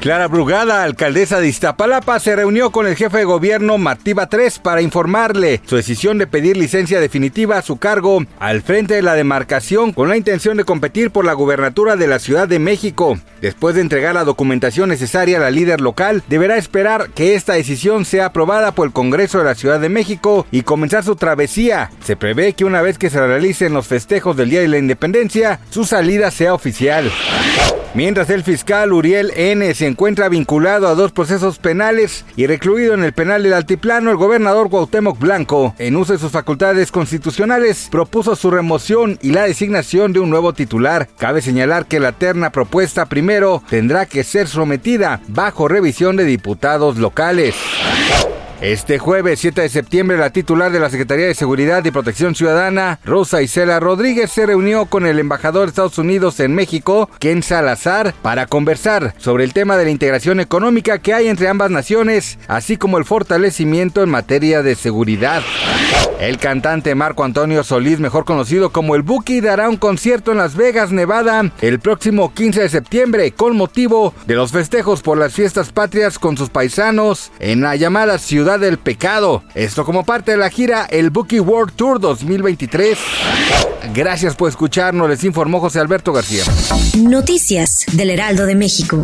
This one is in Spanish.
Clara Brugada, alcaldesa de Iztapalapa, se reunió con el jefe de gobierno Martí Batres para informarle su decisión de pedir licencia definitiva a su cargo al frente de la demarcación con la intención de competir por la gubernatura de la Ciudad de México. Después de entregar la documentación necesaria a la líder local, deberá esperar que esta decisión sea aprobada por el Congreso de la Ciudad de México y comenzar su travesía. Se prevé que una vez que se realicen los festejos del Día de la Independencia, su salida sea oficial. Mientras el fiscal Uriel N. se encuentra vinculado a dos procesos penales y recluido en el penal del Altiplano, el gobernador Cuauhtémoc Blanco, en uso de sus facultades constitucionales, propuso su remoción y la designación de un nuevo titular. Cabe señalar que la terna propuesta primero tendrá que ser sometida bajo revisión de diputados locales. Este jueves 7 de septiembre, la titular de la Secretaría de Seguridad y Protección Ciudadana, Rosa Isela Rodríguez, se reunió con el embajador de Estados Unidos en México, Ken Salazar, para conversar sobre el tema de la integración económica que hay entre ambas naciones, así como el fortalecimiento en materia de seguridad. El cantante Marco Antonio Solís, mejor conocido como el Buki, dará un concierto en Las Vegas, Nevada, el próximo 15 de septiembre, con motivo de los festejos por las fiestas patrias con sus paisanos en la llamada Ciudad del Pecado. Esto como parte de la gira El Bookie World Tour 2023. Gracias por escucharnos, les informó José Alberto García. Noticias del Heraldo de México.